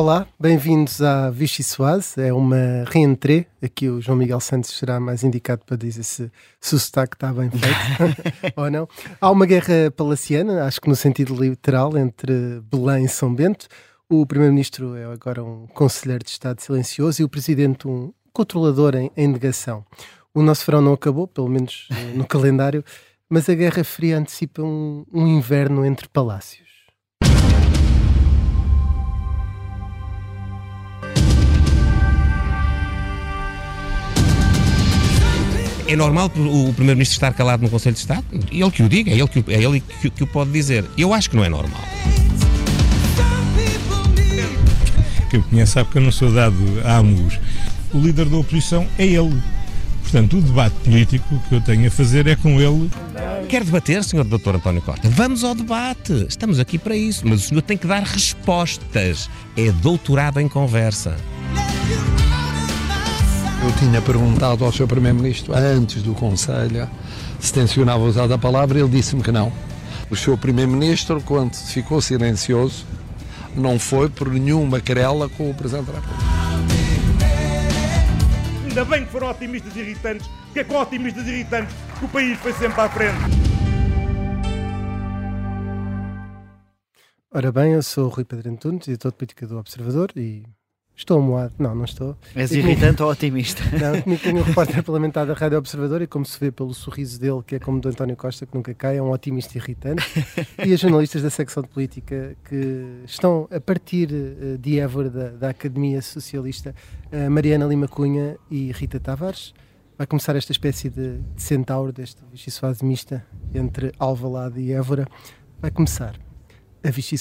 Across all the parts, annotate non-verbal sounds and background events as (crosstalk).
Olá, bem-vindos à Vichy Soase. É uma reentrée. Aqui o João Miguel Santos será mais indicado para dizer se, se o sotaque está bem feito (laughs) ou não. Há uma guerra palaciana, acho que no sentido literal, entre Belém e São Bento. O Primeiro-Ministro é agora um conselheiro de Estado silencioso e o Presidente um controlador em, em negação. O nosso verão não acabou, pelo menos eh, no (laughs) calendário, mas a Guerra Fria antecipa um, um inverno entre palácios. É normal o Primeiro-Ministro estar calado no Conselho de Estado? Ele que o diga, é ele que, é ele que, que o pode dizer. Eu acho que não é normal. Quem me conhece sabe que eu não sou dado a ambos. O líder da oposição é ele. Portanto, o debate político que eu tenho a fazer é com ele. Quer debater, Sr. Dr. António Costa? Vamos ao debate. Estamos aqui para isso. Mas o senhor tem que dar respostas. É doutorado em conversa. Eu tinha perguntado ao Sr. Primeiro-Ministro, antes do Conselho, se tencionava usar a palavra, ele disse-me que não. O Sr. Primeiro-Ministro, quando ficou silencioso, não foi por nenhuma querela com o Presidente da República. Ainda bem que foram otimistas irritantes, porque é com otimistas irritantes que o país foi sempre à frente. Ora bem, eu sou o Rui Pedro Antunes, editor de política do Observador e Estou moado. Não, não estou. És irritante ou otimista? (laughs) Não, comigo tenho um (laughs) repórter parlamentar da Rádio Observador e como se vê pelo sorriso dele, que é como do António Costa, que nunca cai, é um otimista irritante. (laughs) e as jornalistas da secção de política que estão a partir uh, de Évora, da, da Academia Socialista, uh, Mariana Lima Cunha e Rita Tavares. Vai começar esta espécie de, de centauro, deste Vichy Soase mista entre Alvalade e Évora. Vai começar a Vichy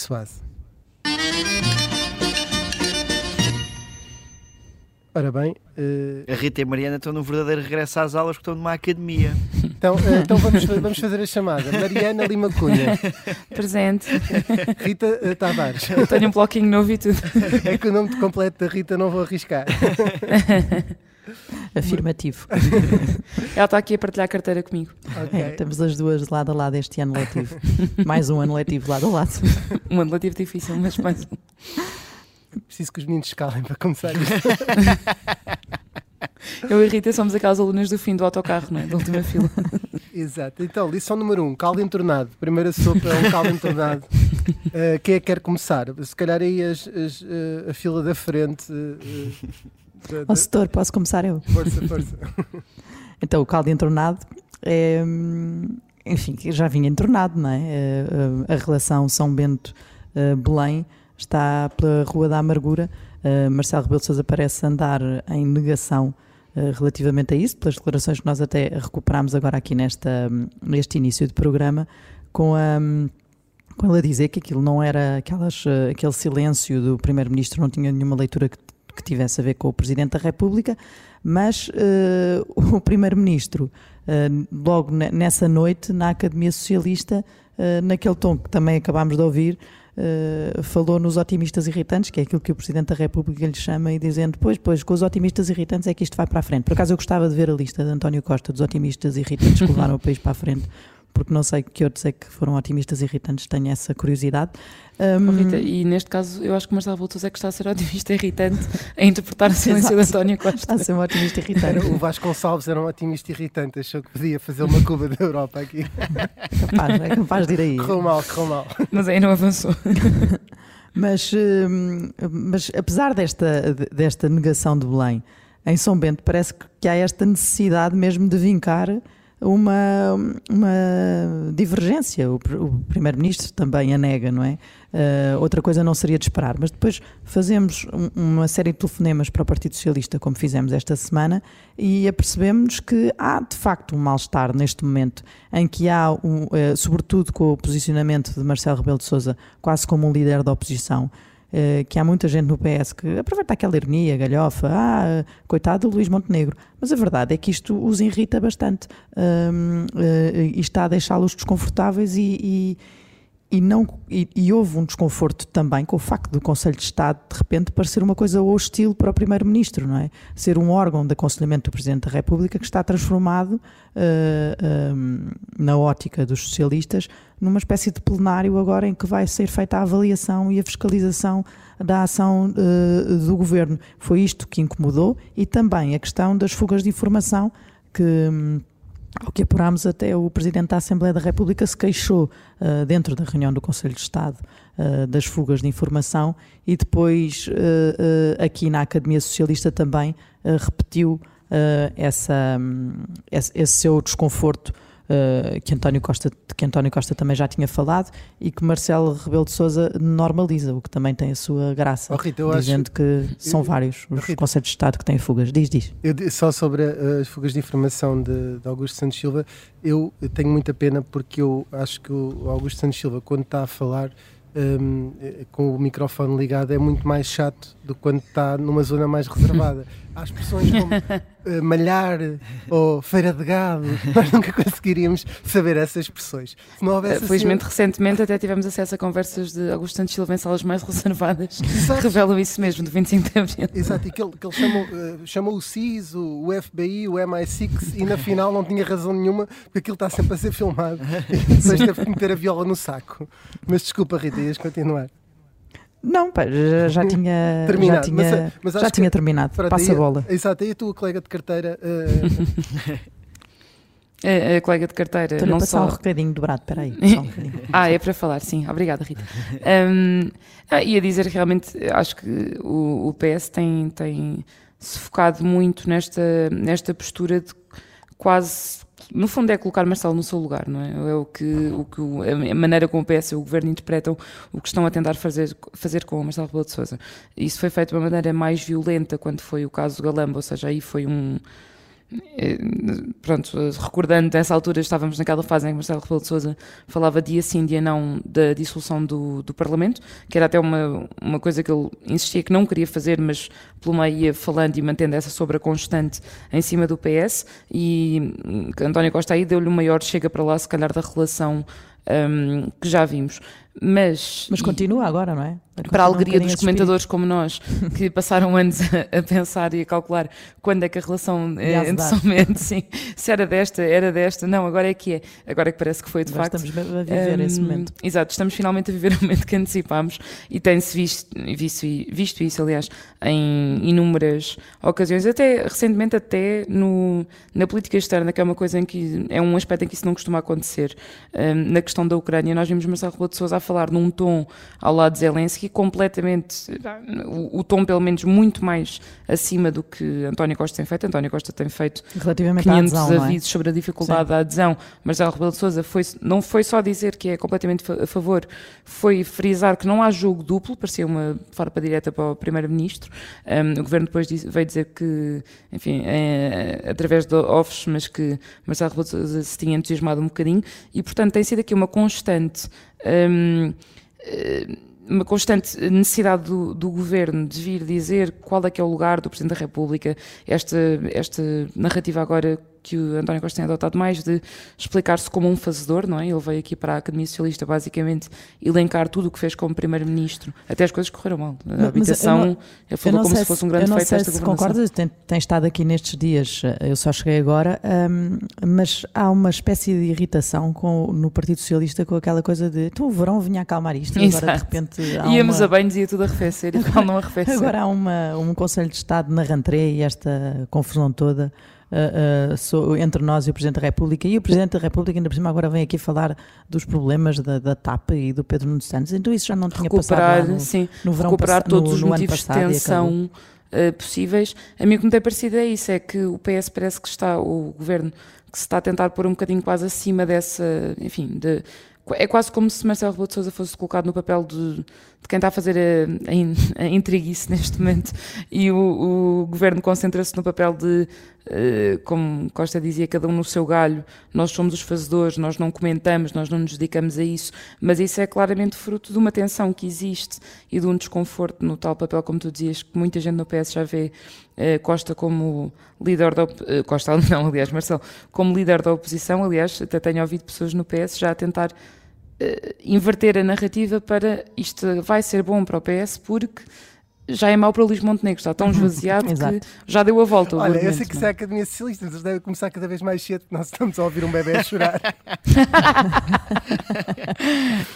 Ora bem. Uh... A Rita e a Mariana estão num verdadeiro regresso às aulas que estão numa academia. (laughs) Então, uh, então vamos, vamos fazer a chamada. Mariana Lima Cunha. (laughs) Presente. Rita uh, Tavares. Eu tenho um bloquinho novo e tudo. É que o nome completo da Rita não vou arriscar. (laughs) Afirmativo. Ela está aqui a partilhar a carteira comigo. Okay. É, estamos as duas lado a lado este ano letivo. mais um ano letivo lado a lado. Um ano letivo difícil, mas mais um. Preciso que os meninos escalem para começar isto. Eu e Rita somos aquelas alunas do fim do autocarro, não é? Da última fila. (laughs) Exato. Então, lição número um: caldo entornado. Primeira sopa é um caldo entornado. Uh, (laughs) quem é que quer começar? Se calhar aí as, as, uh, a fila da frente. Uh, da, da... setor, posso começar eu? Força, força. (laughs) então, o caldo entornado é. Enfim, já vinha entornado, não é? a relação São Bento-Belém está pela Rua da Amargura. Uh, Marcelo Rebelo de Sousa parece andar em negação uh, relativamente a isso, pelas declarações que nós até recuperámos agora aqui nesta, neste início de programa, com a, com ele a dizer que aquilo não era aquelas, uh, aquele silêncio do Primeiro-Ministro, não tinha nenhuma leitura que, que, tivesse a ver com o Presidente da República, mas o Primeiro-Ministro, logo nessa noite, na Academia Socialista, naquele tom que também acabámos de ouvir, uh, falou nos otimistas irritantes, que é aquilo que o Presidente da República lhe chama, e dizendo, pois, pois, com os otimistas irritantes é que isto vai para a frente. Por acaso eu gostava de ver a lista de António Costa dos otimistas irritantes que levaram o país para a frente, porque não sei que outros é que foram otimistas irritantes, tenho essa curiosidade. Um... Oh, Rita, e neste caso eu acho que o Marcelo Voltos é que está a ser otimista irritante a interpretar o (laughs) silêncio de António Costa. Está a ser um otimista irritante. o Vasco Gonçalves era um otimista irritante, achou que podia fazer uma Cuba da Europa aqui. (laughs) capaz, é capaz de ir aí. Correu mal, correu mal. Mas aí não avançou. (laughs) Mas, hum, mas apesar desta, desta negação de Belém, em São Bento parece que há esta necessidade mesmo de vincar uma, uma divergência. O, o Primeiro-Ministro também a nega, não é? Uh, outra coisa não seria de esperar. Mas depois fazemos um, uma série de telefonemas para o Partido Socialista, como fizemos esta semana, e apercebemos que há de facto um mal-estar neste momento, em que há, um, uh, sobretudo com o posicionamento de Marcelo Rebelo de Souza quase como um líder da oposição, que há muita gente no PS que aproveita aquela ironia, galhofa, ah, coitado do Luís Montenegro. Mas a verdade é que isto os irrita bastante uh, uh, e está a deixá-los desconfortáveis e, e, e, não, e, e, houve um desconforto também com o facto do Conselho de Estado, de repente, parecer uma coisa hostil para o Primeiro-Ministro, não é? Ser um órgão de aconselhamento do Presidente da República que está transformado, uh, uh, na ótica dos socialistas, numa espécie de plenário agora em que vai ser feita a avaliação e a fiscalização da ação uh, do Governo. Foi isto que incomodou e também a questão das fugas de informação que. Um, ao que apurámos, até o Presidente da Assembleia da República se queixou uh, dentro da reunião do Conselho de Estado uh, das fugas de informação e depois uh, aqui na Academia Socialista também repetiu essa, um, esse, esse seu desconforto uh, que, António Costa, que António Costa também já tinha falado e que Marcelo Rebelo de Sousa normaliza, o que também tem a sua graça, oh, Rita, dizendo acho... que são vários os Rita, Conselhos de Estado que têm fugas. Diz, diz. Eu, só sobre as fugas de informação de, de Augusto Santos Silva, eu tenho muita pena porque eu acho que o Augusto Santos Silva, quando está a falar um, com o microfone ligado é muito mais chato do que quando está numa zona mais reservada. (laughs) Há expressões como uh, malhar ou feira de gado, (laughs) nós nunca conseguiríamos saber essas expressões. Se não houvesse uh, Felizmente, assim... recentemente até tivemos acesso a conversas de Augusto Santos Silva em salas mais (laughs) reservadas Exato. que revelam isso mesmo, do 25 de abril. Exato, e que ele, que ele chamou, uh, chamou o CIS, o, o FBI, o MI6 e na final não tinha razão nenhuma porque aquilo está sempre a ser filmado e (laughs) depois teve que meter a viola no saco. Mas desculpa, Rita, ias continuar. Não, pá, já, já tinha, terminado. Já tinha, (laughs) mas, mas já tinha terminado. Pronto, Passa a bola. Exato, e a tua colega de carteira. Uh... a, (laughs) a, colega de carteira. Estou não passar (laughs) só... um recadinho de brato, espera aí. Um ah, é para falar, sim. Obrigada, Rita. Um, ah, ia dizer que realmente acho que o, o PS tem, tem se focado muito nesta, nesta postura de quase no fundo é colocar Marcelo no seu lugar, não é? É o que, o que a maneira como o PS e o governo interpretam o que estão a tentar fazer, fazer com o Marcelo Rebelo de Sousa. Isso foi feito de uma maneira mais violenta quando foi o caso Galamba, ou seja, aí foi um pronto, recordando dessa altura estávamos naquela fase em que Marcelo Rebelo de Sousa falava dia sim, dia não da dissolução do, do Parlamento, que era até uma, uma coisa que ele insistia que não queria fazer, mas pelo meio ia falando e mantendo essa sobra constante em cima do PS e hum, António Costa aí deu-lhe o maior chega para lá, se calhar da relação um, que já vimos. Mas, Mas continua agora, não é? Para a alegria um dos comentadores como nós, que passaram anos a, a, pensar e a calcular quando é que a relação é, entre somente, sim, se era desta, era desta, não, agora é que é, agora é que parece que foi de agora facto. Estamos a viver um, esse momento. Exato, estamos finalmente a viver (laughs) o momento que antecipámos e tem-se visto, visto, visto isso, aliás, em inúmeras ocasiões, até recentemente, até no, na política externa, que é uma coisa em que é um aspecto em que isso não costuma acontecer. Um, na questão da Ucrânia, nós vimos Marcelo Rebelo de Sousa a falar num tom ao lado de Zelensky completamente, o, o, tom pelo menos muito mais acima do que António Costa tem feito. António Costa tem feito 500 adesão, é? avisos é? sobre a dificuldade Sim. da adesão. Marcelo Rebelo de Sousa foi, não foi só dizer que é completamente a favor, foi frisar que não há jogo duplo, parecia uma farpa direta para o Primeiro-Ministro. Um, o Governo depois disse, veio dizer que, enfim, é, através de offs, mas que Marcelo Rebelo de Sousa se tinha entusiasmado um bocadinho e, portanto, tem sido aqui uma constante um, eh, uma constante necessidade do, do, governo de vir dizer qual é que é o lugar do Presidente da República, esta, esta narrativa agora que o António Costa tem adotado mais de explicar-se como um fazedor, não é? Ele veio aqui para a Academia Socialista basicamente elencar tudo o que fez como Primeiro-Ministro, até as coisas correram mal. A não, habitação, não, ele falou como se fosse um grande feito desta se concordas, tem, tem, estado aqui nestes dias, eu só cheguei agora, um, mas há uma espécie de irritação com, no Partido Socialista com aquela coisa de então o verão vinha acalmar isto e agora de repente (laughs) Íamos uma... a bem, dizia tudo a arrefecer e não arrefecer. Agora há uma, um Conselho de Estado na rentrée e esta confusão toda uh, uh, entre nós e o Presidente da República. E o Presidente da República, ainda por cima, agora vem aqui falar dos problemas da, da TAP e do Pedro Nuno Santos. Então isso já não tinha recuperar, passado no, sim, no verão Recuperar pass- todos no, os no motivos de tensão uh, possíveis. A mim o que me tem parecido é isso, é que o PS parece que está, o Governo, que se está a tentar pôr um bocadinho quase acima dessa, enfim, de é quase como se Marcelo Rebelo de Sousa fosse colocado no papel de, de quem está a fazer a, a, a intriguice (laughs) neste momento. E o, o governo concentra-se no papel de, uh, como Costa dizia, cada um no seu galho, nós somos os fazedores, nós não comentamos, nós não nos dedicamos a isso, mas isso é claramente fruto de uma tensão que existe e de um desconforto no tal papel, como tu dizias, que muita gente no PS já vê uh, Costa como líder da uh, Costa (laughs) não, aliás, Marcelo, como líder da oposição, aliás, até tenho ouvido pessoas no PS já a tentar inverter a narrativa para isto vai ser bom para o PS porque já é mau para o Luís Montenegro, está tão esvaziado que já deu a volta. Olha, eu sei que isso é a Academia Socialista, mas deve começar cada vez mais cedo, nós estamos a ouvir um bebê a chorar. (laughs)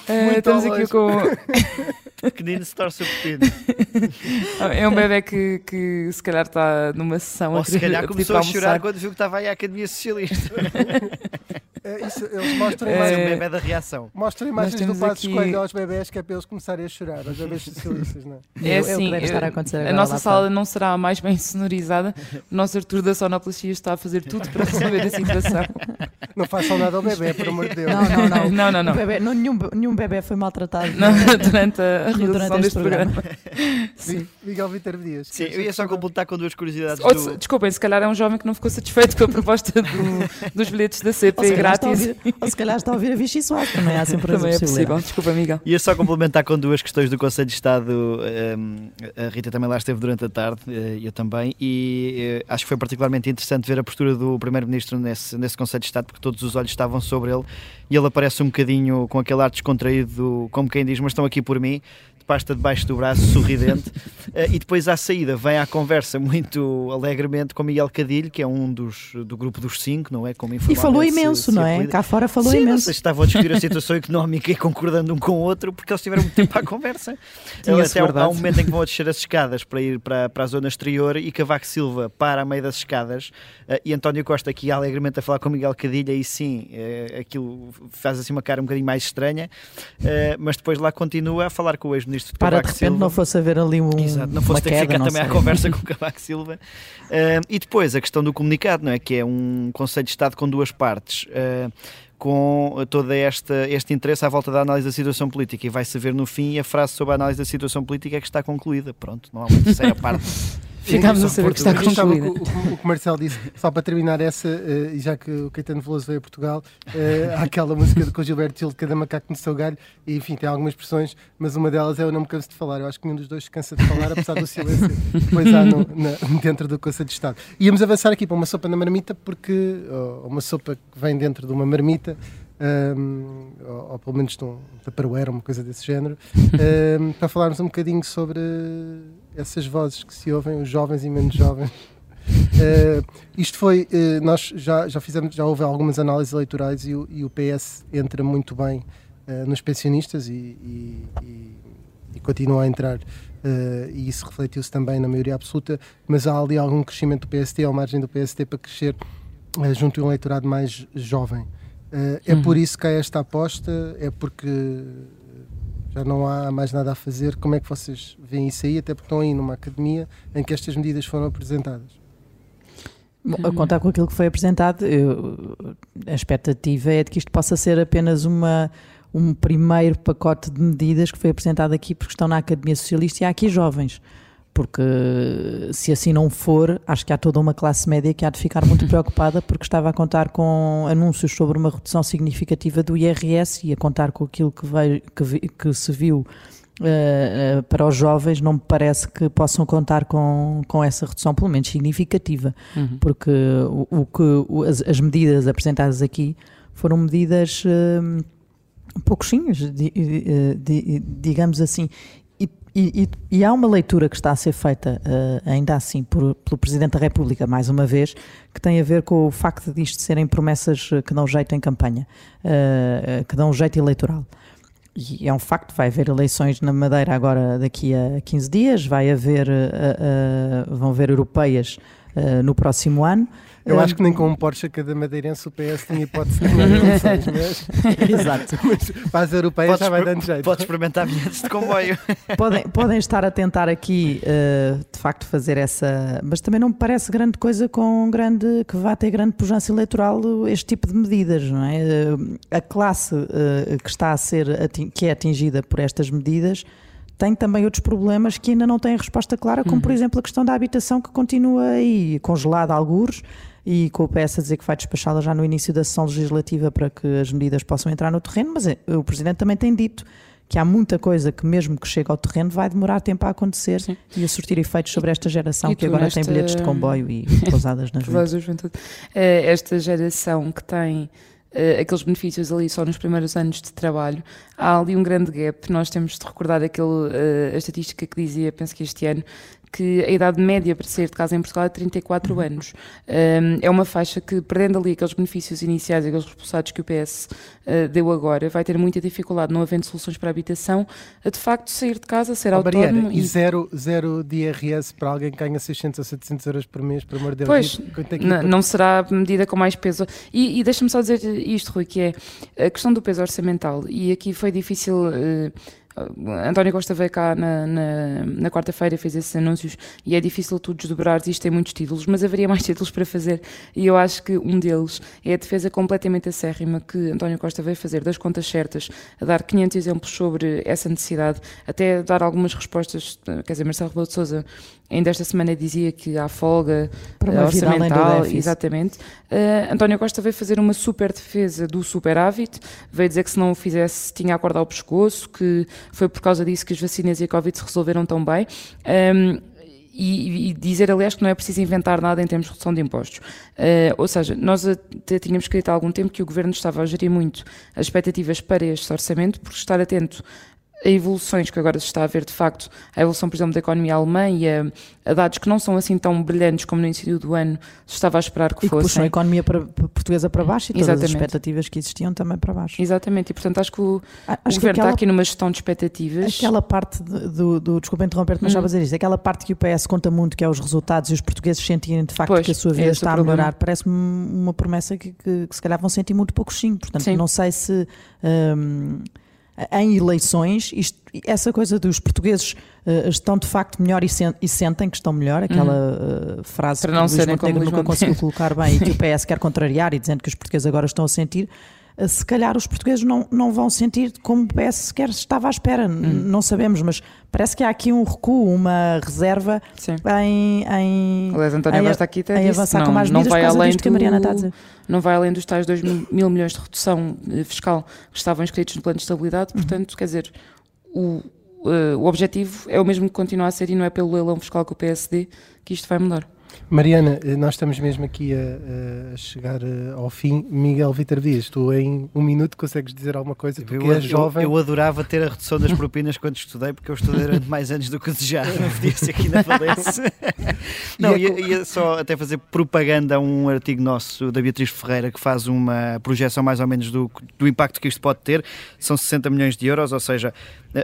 uh, estamos aqui com. (laughs) (laughs) Pequenino se torce o pepino. É um bebê que, que se calhar está numa sessão Ou a se calhar começou a chorar quando viu que estava aí a Academia Socialista. (laughs) É, isso, eles mostram, É. Mas imagem- o bebê da reação. mostram imagens do Passos aqui- Coelho aos bebés que é para eles começarem a chorar, aos bebés socialistas, não é? É É o que assim, deve estar a eh, acontecer a nossa lá sala não será a mais bem sonorizada. O nosso Arthur da Sonoplastia está a fazer tudo para resolver a situação. (laughs) Não façam nada ao bebê, por amor de Deus. Não, não, não. Não, não, não. O bebé- não, nenhum, nenhum bebê foi maltratado. Não, durante a realização Durante este deste programa. programa. (laughs) Miguel Vítor Dias. Sim, eu ia só completar com duas curiosidades. Ou do- se- desculpem, se calhar é um jovem que não ficou satisfeito com a proposta do- (laughs) dos bilhetes da Ou CP a grátis. ouvir, ou se calhar está a ouvir a Vichy Soares, também há sempre Também é possível. Desculpa, Miguel. Ia só complementar com duas questões do Conselho de Estado. um, a Rita também lá esteve durante a tarde, eh, eu também, e eh, acho que foi particularmente interessante ver a postura do Primeiro-Ministro nesse, nesse Conselho de Estado, porque todos os olhos estavam sobre ele e ele aparece um bocadinho com aquele ar descontraído, como quem diz, mas estão aqui por mim. Pasta debaixo do braço, sorridente, (laughs) Eh, e depois à saída vem à conversa muito alegremente com Miguel Cadilho, que é um dos do grupo dos cinco, não é? Como E falou se- imenso, se não é? Cá fora falou Sim, imenso. estavam a discutir a situação económica e concordando um com o outro, porque eles tiveram muito tempo à conversa. (laughs) Até há- um momento em que vão a descer as escadas para ir para, para a zona exterior e Cavaco Silva para a meio das escadas eh, e António Costa aqui alegremente a falar com Miguel Cadilha e sim, eh, aquilo faz assim uma cara um bocadinho mais estranha, mas depois lá continua a falar com o ex-ministro de Para Cavaco de repente Silva. não fosse haver ali um, Exato, não fosse ter que queda, ficar não também à conversa com o (laughs) Cavaco Silva. Ah, e depois a questão do comunicado, não é? Que é um Conselho de Estado com duas partes. ah, com todo esta, este interesse à volta da análise da situação política e vai-se ver no fim a frase sobre a análise da situação política é que está concluída. Pronto, não há uma terceira parte. (laughs) Ficámos a saber que está concluída. O, o, o que o Marcelo disse, só para terminar essa, e já que o Caetano Veloso veio a Portugal, eh, há aquela música com Gilberto Gil de cada macaco no seu galho, e enfim, tem algumas expressões, mas uma delas é eu não me canso de falar. Eu acho que nenhum dos dois se cansa de falar, apesar do silêncio que depois há no- na- dentro do Conselho de Estado. Íamos avançar aqui para uma sopa na marmita, porque ou uma sopa que vem dentro de uma marmita. ahm, ou, ou pelo menos de um tupperware, uma coisa desse género, ahm, para falarmos um bocadinho sobre essas vozes que se ouvem, os jovens e menos jovens. (laughs) Eh, isto foi, eh, nós já, já fizemos, já houve algumas análises eleitorais e o, e o PS entra muito bem eh, nos pensionistas e, e- e- e continua a entrar. e isso refletiu-se também na maioria absoluta, mas há ali algum crescimento do PST, à margem do PST, para crescer junto a um eleitorado mais jovem. É por isso que há esta aposta, é porque já não há mais nada a fazer. Como é que vocês veem isso aí? Até porque estão aí numa academia em que estas medidas foram apresentadas. Bom, a contar com aquilo que foi apresentado, eu- a expectativa é de que isto possa ser apenas uma, um primeiro pacote de medidas que foi apresentado aqui porque estão na Academia Socialista e há aqui jovens. Porque se assim não for, acho que há toda uma classe média que há de ficar muito (laughs) preocupada porque estava a contar com anúncios sobre uma redução significativa do IRS e a contar com aquilo que, veio, que, vi- que se viu eh, eh, para os jovens, não me parece que possam contar com, com essa redução, pelo menos significativa Uhum. porque o, o que o- as, as medidas apresentadas aqui foram medidas di- eh, di- digamos assim. E, e- e- há uma leitura que está a ser feita, eh, ainda assim, por- pelo Presidente da República, mais uma vez, que tem a ver com o facto de isto serem promessas eh, que dão jeito em campanha, eh, que dão jeito eleitoral. E é um facto, vai haver eleições na Madeira agora daqui a 15 dias, vai haver, eh, vão haver europeias no próximo ano. Eu Eh, acho que nem com um Porsche cada madeirense o PS tem hipótese de ganhar (laughs) eleições, mas, (laughs) Exato. mas para as europeias já vai dando jeito. Podes experimentar bilhetes de comboio. (laughs) podem, podem estar a tentar aqui, eh, de facto, fazer essa. Mas também não me parece grande coisa com grande. que vá ter grande pujança eleitoral este tipo de medidas, não é? Eh, a classe eh, que está a ser. que é atingida por estas medidas. Tem também outros problemas que ainda não têm resposta clara, como por exemplo a questão da habitação que continua aí congelada a algures e com o PS a dizer que vai despachá-la já no início da sessão legislativa para que as medidas possam entrar no terreno, mas eh, o Presidente também tem dito que há muita coisa que mesmo que chegue ao terreno vai demorar tempo a acontecer Sim. e a surtir efeitos sobre esta geração e que agora nesta- tem bilhetes de comboio e (laughs) pousadas nas juventude. Eh, Esta geração que tem uh, aqueles benefícios ali só nos primeiros anos de trabalho, há ali um grande gap. Nós temos de recordar aquele, a estatística que dizia, penso que este ano, que a idade média para sair de casa em Portugal é 34 uhum. anos. Um, é uma faixa que, perdendo ali aqueles benefícios iniciais, aqueles repulsados que o PS uh, deu agora, vai ter muita dificuldade, não havendo soluções para a habitação, a de facto sair de casa, ser oh, autónomo. Mariana, e zero, zero de IRS para alguém que ganha 600 ou 700 euros por mês, por amor de Deus. Pois, não, não será medida com mais peso. E, e deixa-me só dizer isto, Rui, que é a questão do peso orçamental, e aqui foi difícil. Uh, António Costa veio cá na, na, na quarta-feira, fez esses anúncios e é difícil tu desdobrares. Isto tem muitos títulos, mas haveria mais (laughs) títulos para fazer. E eu acho que um deles é a defesa completamente acérrima que António Costa veio fazer das contas certas, a dar 500 exemplos sobre essa necessidade, até dar algumas respostas. Quer dizer, Marcelo Rebelo de Souza ainda esta semana dizia que há folga Para orçamental, exatamente. Uh, António Costa veio fazer uma super defesa do superávit, veio dizer que se não o fizesse tinha a corda ao pescoço, que foi por causa disso que as vacinas e a Covid se resolveram tão bem. Um, e, e, dizer, aliás, que não é preciso inventar nada em termos de redução de impostos. Uh, ou seja, nós até tínhamos escrito há algum tempo que o Governo estava a gerir muito as expectativas para este orçamento, por estar atento a evoluções que agora se está a ver de facto, a evolução, por exemplo, da economia alemã e a, a dados que não são assim tão brilhantes como no início do ano se estava a esperar que e fossem. E puxam a economia para, portuguesa para baixo e todas Exatamente. as expectativas que existiam também para baixo. Exatamente, e portanto acho que o, acho o governo aquela, está aqui numa gestão de expectativas. Aquela parte de, do, do, desculpa interromper-te, mas já uhum. a dizer isto, aquela parte que o PS conta muito, que é os resultados e os portugueses sentirem de facto pois, que a sua vida é está a melhorar, parece-me uma promessa que, que, que, se calhar vão sentir muito pouco sim, portanto sim. não sei se... Hum, em eleições, isto, essa coisa dos portugueses uh, estão de facto melhor e, sen e, sentem que estão melhor, aquela uh, frase Para não que o Luís Montenegro nunca conseguiu colocar bem e que o (laughs) PS quer contrariar e dizendo que os portugueses agora estão a sentir, se calhar os portugueses não, não vão sentir como o PS sequer estava à espera, hum. não sabemos, mas parece que há aqui um recuo, uma reserva Sim. em, em, Aliás, António aqui em avançar não, com mais medidas não vai além do... que a Mariana está a dizer não vai além dos tais 2 mil milhões de redução eh, fiscal que estavam inscritos no plano de estabilidade, uhum. portanto, uhum. quer dizer, o, uh, o objetivo é o mesmo que continua a ser e não é pelo leilão fiscal com o PSD que isto vai mudar. Mariana, eh, nós estamos mesmo aqui a, a chegar eh, ao fim. Miguel Vitor Dias, tu em um minuto consegues dizer alguma coisa? Porque eu, és jovem. Eu, eu, adorava ter a redução das propinas quando estudei, porque eu estudei durante mais anos do que desejava. (laughs) Não podia ser aqui na Valência. (laughs) Não, ia, ia, só até fazer propaganda a um artigo nosso da Beatriz Ferreira que faz uma projeção mais ou menos do, do impacto que isto pode ter. São 60 milhões de euros, ou seja,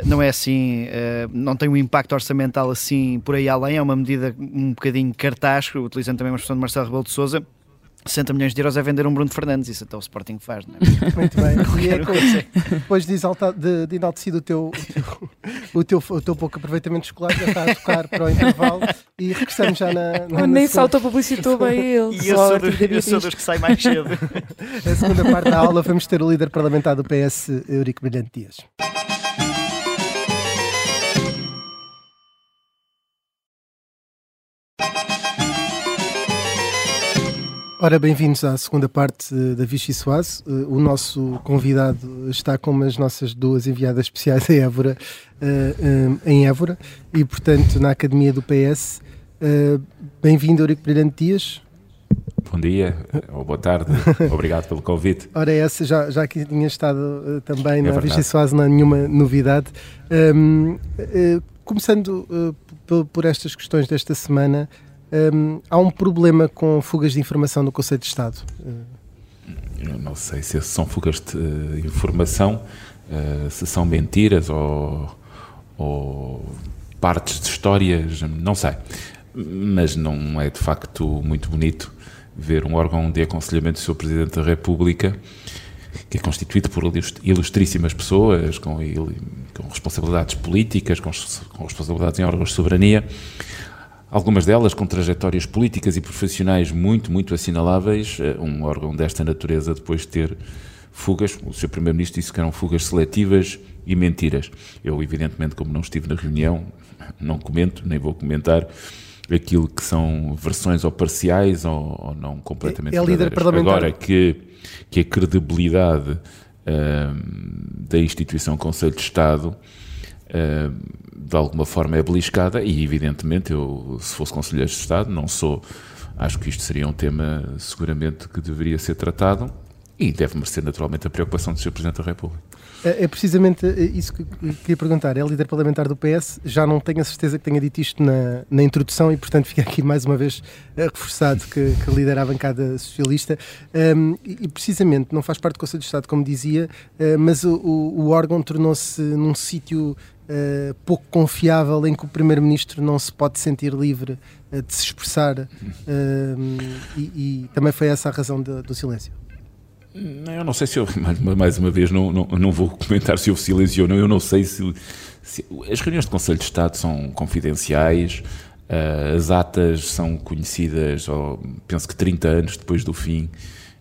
não é assim, não tem um impacto orçamental assim por aí além, é uma medida um bocadinho cartaz utilizando também uma expressão de Marcelo Rebelo de Souza, 60 milhões de euros é vender um Bruno Fernandes, isso até o Sporting faz, não é? (laughs) Muito bem. (laughs) e é depois de, exaltar, de, de enaltecido o teu, o, teu, o teu pouco aproveitamento escolar, já está a tocar para o intervalo e regressamos já na. na, na nem salta publicitou bem ele. E eu sou, dos, eu sou dos que sai mais cedo. (laughs) a segunda parte da aula vamos ter o líder parlamentar do PS, Eurico Brilhante Dias. Ora, bem-vindos à segunda parte da Vichy Soase. Eh, o nosso convidado está com as nossas duas enviadas especiais em Évora, eh, eh, em Évora e, portanto, na Academia do PS. Bem-vindo, Eurico Brilhante Dias. Bom dia ou boa tarde, (laughs) obrigado pelo convite. Ora, essa já, já que tinha estado também é na Vichy Soase, não há nenhuma novidade. Uh, começando por estas questões desta semana, um, há um problema com fugas de informação no Conselho de Estado? Eu não sei se são fugas de uh, informação, uh, se são mentiras ou, ou, partes de histórias, não sei. Mas não é de facto muito bonito ver um órgão de aconselhamento do seu Presidente da República, que é constituído por ilustríssimas pessoas, com, com responsabilidades políticas, com, com responsabilidades em órgãos de soberania, algumas delas com trajetórias políticas e profissionais muito, muito assinaláveis, eh, um órgão desta natureza depois de ter fugas, o Sr. Primeiro-Ministro disse que eram fugas seletivas e mentiras. Eu, evidentemente, como não estive na reunião, não comento, nem vou comentar aquilo que são versões ou parciais ou, ou não completamente é, é líder parlamentar. Agora que, que a credibilidade uh, da instituição Conselho de Estado de alguma forma é beliscada e, evidentemente, eu, se fosse Conselheiro de Estado, não sou. Acho que isto seria um tema seguramente que deveria ser tratado e deve merecer naturalmente a preocupação do Sr. Presidente da República. É, é precisamente isso que queria perguntar. É líder parlamentar do PS, já não tenho a certeza que tenha dito isto na, na introdução e, portanto, fica aqui mais uma vez eh, reforçado que, que lidera a bancada socialista. Um, e, precisamente, não faz parte do Conselho de Estado, como dizia, uh, mas o, o, órgão tornou-se num sítio Uh, pouco confiável em que o Primeiro-Ministro não se pode sentir livre uh, de se expressar uh, e, e, também foi essa a razão do silêncio. Eu não sei se eu, (laughs) mais uma vez, não, não, não vou comentar se houve silêncio ou não. Eu não sei se, se, As reuniões de Conselho de Estado são confidenciais, uh, as atas são conhecidas, oh, penso que 30 anos depois do fim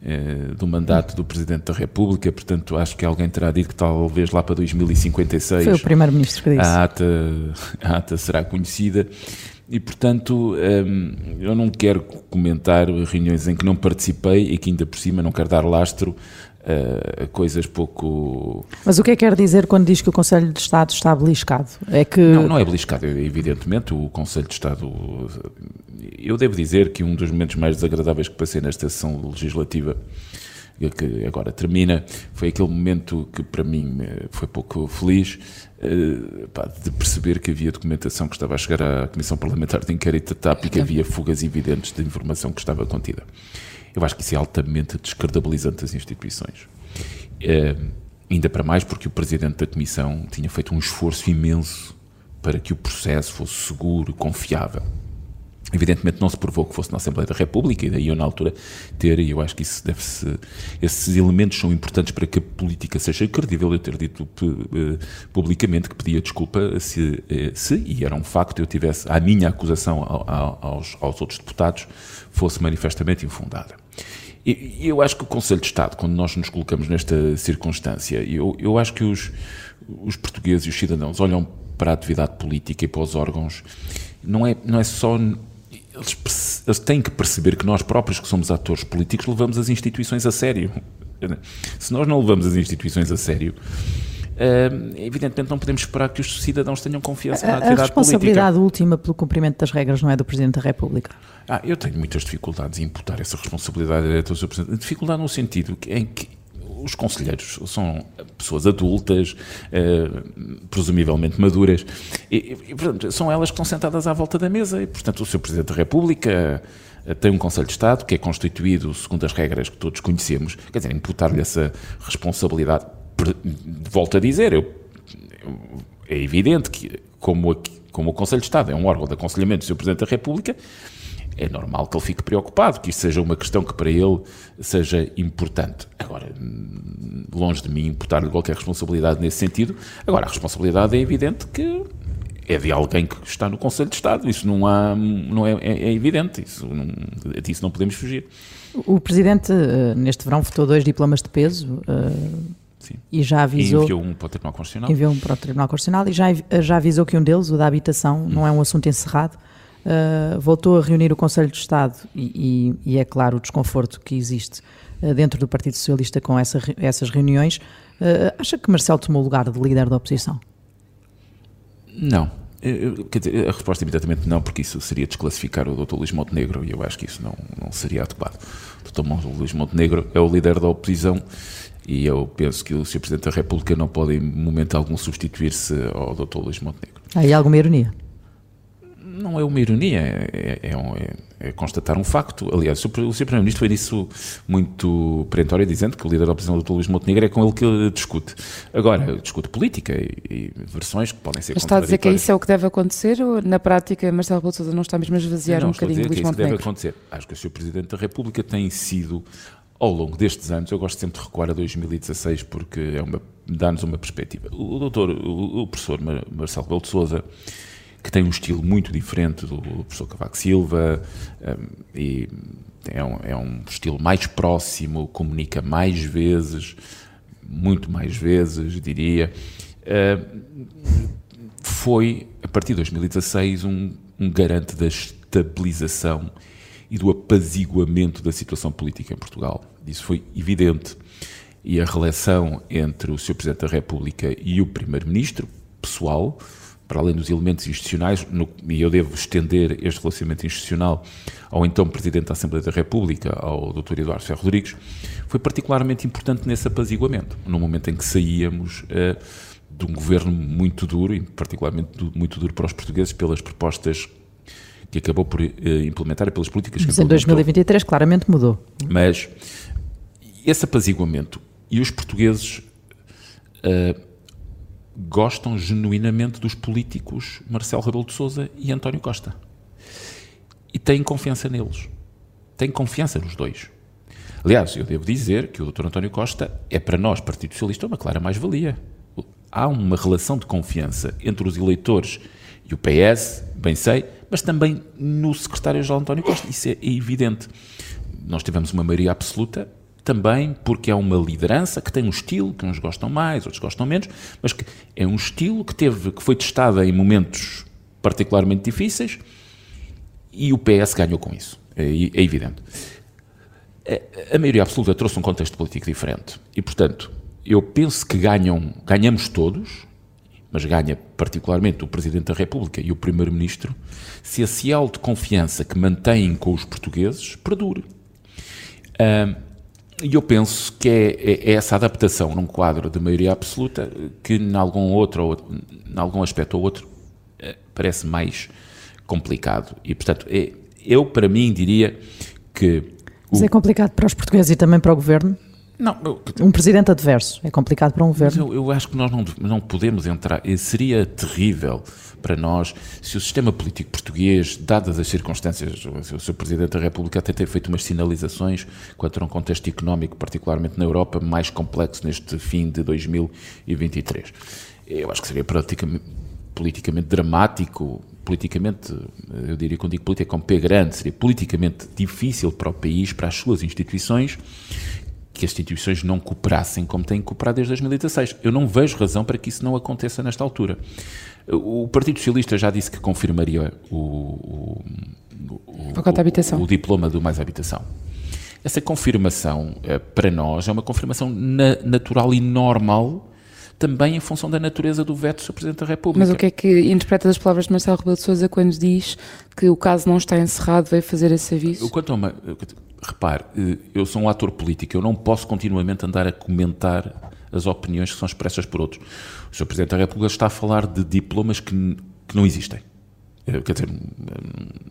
uh, do mandato do Presidente da República, portanto, acho que alguém terá dito que talvez lá para 2056. Foi o Primeiro-Ministro que disse. A ata, a ata será conhecida. E, portanto, hum, eu não quero comentar reuniões em que não participei e que, ainda por cima, não quero dar lastro a coisas pouco. Mas o que é que quer dizer quando diz que o Conselho de Estado está beliscado? É que... Não, não é beliscado, evidentemente. O Conselho de Estado. Eu devo dizer que um dos momentos mais desagradáveis que passei nesta sessão legislativa que agora termina, foi aquele momento que para mim eh, foi pouco feliz, eh, de perceber que havia documentação que estava a chegar à Comissão Parlamentar de Inquérito da TAP e que havia fugas evidentes de informação que estava contida. Eu acho que isso é altamente descredibilizante das instituições. É, ainda para mais porque o Presidente da Comissão tinha feito um esforço imenso para que o processo fosse seguro, confiável. Evidentemente não se provou que fosse na Assembleia da República e daí eu na altura ter, e eu acho que isso deve-se, esses elementos são importantes para que a política seja credível, eu ter dito uh, publicamente que pedia desculpa se, uh, se, e era um facto, eu tivesse a minha acusação aos, aos outros deputados fosse manifestamente infundada. E eu acho que o Conselho de Estado, quando nós nos colocamos nesta circunstância, eu, eu acho que os, os portugueses e os cidadãos olham para a atividade política e para os órgãos, não é, não é só eles, eles têm que perceber que nós próprios, que somos atores políticos, levamos as instituições a sério. Se nós não levamos as instituições a sério, Uh, evidentemente não podemos esperar que os cidadãos tenham confiança na atividade política. A responsabilidade política. última pelo cumprimento das regras não é do Presidente da República? Ah, eu tenho muitas dificuldades em imputar essa responsabilidade direta ao Sr. Presidente. Dificuldade no sentido em que os conselheiros são pessoas adultas, eh, presumivelmente maduras, e, e, portanto, são elas que estão sentadas à volta da mesa e, portanto, o Sr. Presidente da República eh, tem um Conselho de Estado que é constituído segundo as regras que todos conhecemos, quer dizer, imputar-lhe essa responsabilidade, volto a dizer, eu, é evidente que, como, como o Conselho de Estado é um órgão de aconselhamento do Sr. Presidente da República, é normal que ele fique preocupado, que isso seja uma questão que para ele seja importante. Agora, longe de mim imputar-lhe qualquer responsabilidade nesse sentido. Agora, a responsabilidade é evidente que é de alguém que está no Conselho de Estado. Isso não, há, não é, é, é evidente. Isso não, disso não podemos fugir. O Presidente, eh, neste verão, votou dois diplomas de peso. Uh, e já avisou. E enviou um para o Tribunal Constitucional. Enviou um para o Tribunal Constitucional e já, já avisou que um deles, o da habitação, hum. não é um assunto encerrado uh, voltou a reunir o Conselho de Estado e, e, e é claro o desconforto que existe uh, dentro do Partido Socialista com essa, essas reuniões. Uh, acha que Marcelo tomou o lugar de líder da oposição? Não. Eu, dizer, a resposta é imediatamente não, porque isso seria desclassificar o Dr. Luís Montenegro e eu acho que isso não, não seria adequado. O Dr. Luís Montenegro é o líder da oposição e eu penso que o Sr. Presidente da República não pode em momento algum substituir-se ao Dr. Luís Montenegro. Há aí alguma ironia? Não é uma ironia, é, é, é, é constatar um facto. Aliás, o, Sr. Primeiro-Ministro foi nisso muito perentório, dizendo que o líder da oposição, Dr. Luís Montenegro, é com ele que ele discute. Agora, discute política e, e versões que podem ser Mas está a dizer que isso é o que deve acontecer ou, na prática, Marcelo Rebelo de não está mesmo a esvaziar não, um bocadinho Luís Montenegro? Não, deve acontecer. Acho que o Sr. Presidente da República tem sido ao longo destes anos, eu gosto sempre de recuar a 2016 porque é uma, dá-nos uma perspectiva. O doutor, o, o professor Marcelo Rebelo de Sousa que tem um estilo muito diferente do, professor Cavaco Silva um, e é um, é um estilo mais próximo, comunica mais vezes, muito mais vezes, diria. Uh, foi, a partir de 2016, um, um garante da estabilização e do apaziguamento da situação política em Portugal. Isso foi evidente. E a relação entre o Sr. Presidente da República e o Primeiro-Ministro, pessoal, para além dos elementos institucionais, no, e eu devo estender este relacionamento institucional ao então Presidente da Assembleia da República, ao Dr. Eduardo Ferro Rodrigues, foi particularmente importante nesse apaziguamento, no momento em que saíamos uh, de um governo muito duro, e particularmente muito duro para os portugueses, pelas propostas que acabou por uh, implementar e pelas políticas que Mas em 2023 claramente mudou. Mas esse apaziguamento e os portugueses uh, gostam genuinamente dos políticos Marcelo Rebelo de Sousa e António Costa. E têm confiança neles. Têm confiança nos dois. Aliás, eu devo dizer que o Dr. António Costa é para nós, Partido Socialista, uma clara mais-valia. Há uma relação de confiança entre os eleitores e o PS, bem sei, mas também no secretário-geral António Costa. Isso é evidente. Nós tivemos uma maioria absoluta também porque é uma liderança que tem um estilo que uns gostam mais, outros gostam menos, mas que é um estilo que teve, que foi testado em momentos particularmente difíceis e o PS ganhou com isso, é, é evidente. A maioria absoluta trouxe um contexto político diferente e, portanto, eu penso que ganham, ganhamos todos, mas ganha particularmente o Presidente da República e o Primeiro-Ministro, se esse elo de confiança que mantêm com os portugueses perdure. Uh, e eu penso que é, é, é, essa adaptação num quadro de maioria absoluta que, em algum outro, ou, em algum aspecto ou outro, eh, parece mais complicado. E, portanto, é, eu, para mim, diria que. Mas é complicado para os portugueses e também para o governo? Não, eu, um presidente adverso é complicado para um governo. Eu, eu, acho que nós não, não podemos entrar. Seria terrível para nós se o sistema político português, dadas as circunstâncias, o Sr. Presidente da República até tem feito umas sinalizações quanto a um contexto económico, particularmente na Europa, mais complexo neste fim de 2023. Eu acho que seria praticamente, politicamente dramático, politicamente, eu diria quando digo política com P grande, seria politicamente difícil para o país, para as suas instituições, que as instituições não cooperassem como têm cooperado desde 2016. Eu não vejo razão para que isso não aconteça nesta altura. O Partido Socialista já disse que confirmaria o, o, o, o diploma do Mais Habitação. Essa confirmação, eh, para nós, é uma confirmação natural e normal também em função da natureza do veto do Sr. Presidente da República. Mas o que é que interpreta das palavras de Marcelo Rebelo de Sousa quando diz que o caso não está encerrado, veio fazer esse aviso? Quanto a uma, repare, eh, eu sou um ator político, eu não posso continuamente andar a comentar as opiniões que são expressas por outros. O Sr. Presidente da República está a falar de diplomas que, que não existem. Eh, quer dizer,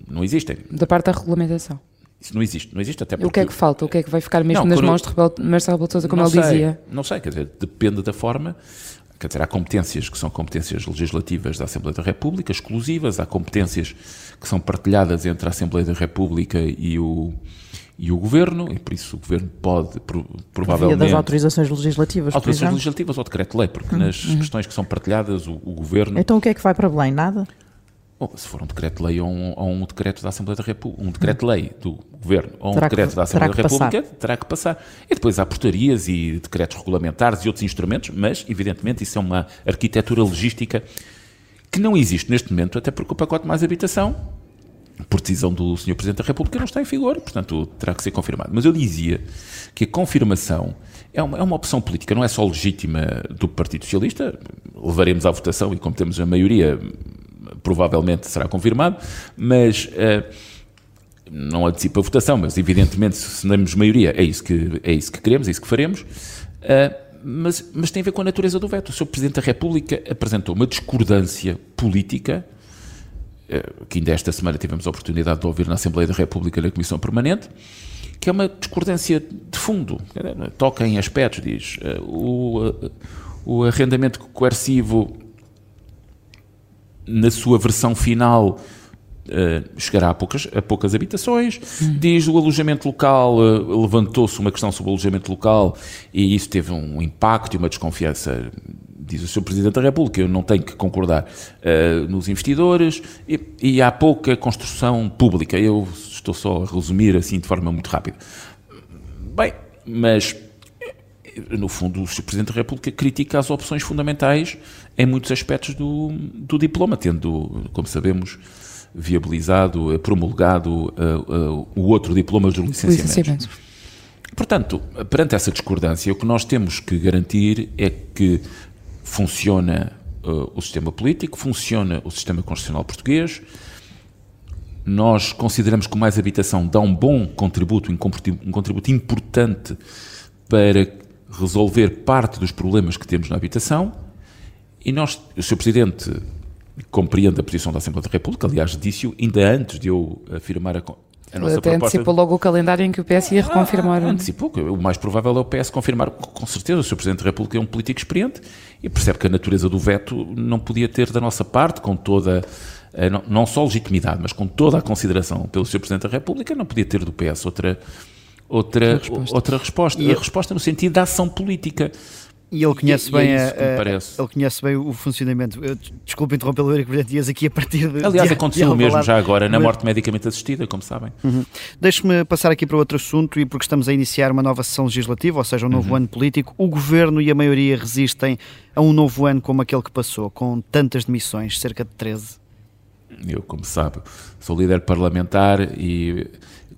não existem. Da parte da regulamentação. Isso não existe, não existe até porque... O que é que falta? O que é que vai ficar mesmo não, nas mãos de Marcelo Rebelo de Sousa, como ele sei, dizia? Não sei, quer dizer, depende da forma... Quer dizer, há competências que são competências legislativas da Assembleia da República, exclusivas, há competências que são partilhadas entre a Assembleia da República e o, e o Governo, e por isso o Governo pode, provavelmente... Via das autorizações legislativas, Autorizações legislativas ou decreto-lei, porque uhum. nas uhum. questões que são partilhadas, o, o, Governo... Então o que é que vai para Belém? Nada? Bom, se for um decreto-lei ou, um, ou, um, decreto da Assembleia da República, um decreto-lei do Governo ou um terá decreto que, da Assembleia da República, passar. terá que passar. E depois há portarias e decretos regulamentares e outros instrumentos, mas, evidentemente, isso é uma arquitetura logística que não existe neste momento, até porque o pacote mais habitação por decisão do Sr. Presidente da República, não está em vigor, portanto terá que ser confirmado. Mas eu dizia que a confirmação é uma, é uma opção política, não é só legítima do Partido Socialista, levaremos à votação e, como temos a maioria, provavelmente será confirmado, mas. Uh, não antecipa a votação, mas evidentemente se temos maioria é isso que, é isso que queremos, é isso que faremos. Uh, mas, mas tem a ver com a natureza do veto. O Sr. Presidente da República apresentou uma discordância política eh, que ainda esta semana tivemos a oportunidade de ouvir na Assembleia da República na Comissão Permanente, que é uma discordância de fundo, toca em aspectos, diz, eh, o, eh, o arrendamento coercivo na sua versão final Uh, chegará a poucas, a poucas habitações. Hum. Diz o alojamento local, uh, levantou-se uma questão sobre o alojamento local e isso teve um impacto e uma desconfiança diz o Sr. Presidente da República, eu não tenho que concordar uh, nos investidores e, e, há pouca construção pública. Eu estou só a resumir assim de forma muito rápida. Bem, mas no fundo o Sr. Presidente da República critica as opções fundamentais em muitos aspectos do, do diploma, tendo, como sabemos, viabilizado, eh, promulgado uh, uh, o outro diploma de licenciamento. Portanto, perante essa discordância, o que nós temos que garantir é que funciona uh, o sistema político, funciona o sistema constitucional português. Nós consideramos que o Mais Habitação dá um bom contributo, um contributo, um contributo importante para resolver parte dos problemas que temos na habitação. E nós, o Sr. Presidente compreende a posição da Assembleia da República, aliás, disse-o ainda antes de eu afirmar a, a nossa Até proposta. antecipou logo o calendário em que o PS ia reconfirmar. Ah, antecipou, o mais provável é o PS confirmar, com certeza, o Sr. Presidente da República é um político experiente e percebe que a natureza do veto não podia ter da nossa parte, com toda, não só legitimidade, mas com toda a consideração pelo Sr. Presidente da República, não podia ter do PS outra, outra, resposta. outra resposta. E a resposta no sentido da ação política. E ele conhece E é- e bem é a- ele conhece bem o funcionamento. Eu, desculpe interrompê-lo, Eurico Brilhante Dias, aqui a partir de. Aliás, de- (laughs) aconteceu de o mesmo já agora na Mas- morte medicamente assistida, como sabem. Uhum. Deixe-me passar aqui para outro assunto e porque estamos a iniciar uma nova sessão legislativa, ou seja, um novo Uhum. ano político, o governo e a maioria resistem a um novo ano como aquele que passou, com tantas demissões, cerca de 13. Eu, como sabe, sou líder parlamentar e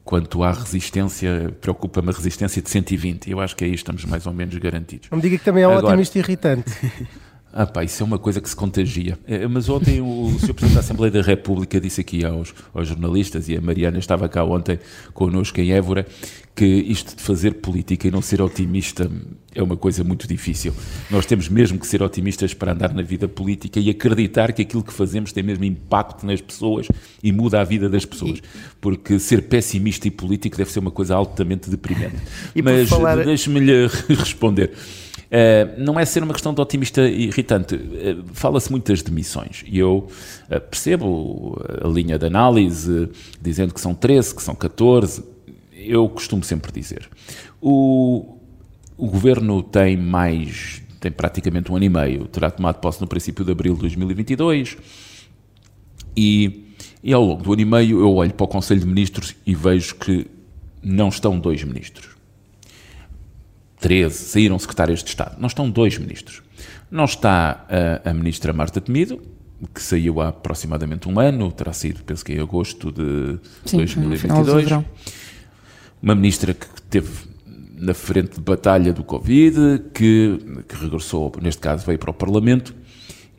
quanto à resistência, preocupa-me a resistência de 120. Eu acho que aí estamos mais ou menos garantidos. Não me diga que também é um Agora- otimista irritante. (laughs) Ah pá, isso é uma coisa que se contagia. Eh, Mas ontem o Sr. Presidente da Assembleia da República disse aqui aos, aos jornalistas, e a Mariana estava cá ontem connosco em Évora, que isto de fazer política e não ser otimista é uma coisa muito difícil. Nós temos mesmo que ser otimistas para andar na vida política e acreditar que aquilo que fazemos tem mesmo impacto nas pessoas e muda a vida das pessoas. Porque ser pessimista e político deve ser uma coisa altamente deprimente. Mas falar- deixe-me-lhe (laughs) responder. Uh, não é ser uma questão de otimista irritante. Uh, Fala-se muito das demissões e eu uh, percebo a linha de análise, dizendo que são 13, que são 14. Eu costumo sempre dizer. O, o governo tem mais, tem praticamente um ano e meio, terá tomado posse no princípio de abril de 2022 e, e ao longo do ano e meio eu olho para o Conselho de Ministros e vejo que não estão dois ministros. 13 saíram secretários de Estado. Não estão dois ministros. Não está a, a ministra Marta Temido, que saiu há aproximadamente um ano, terá saído, penso que em agosto de Sim, no final do 2022. verão. Uma ministra que esteve na frente de batalha do Covid, que, que regressou, neste caso veio para o Parlamento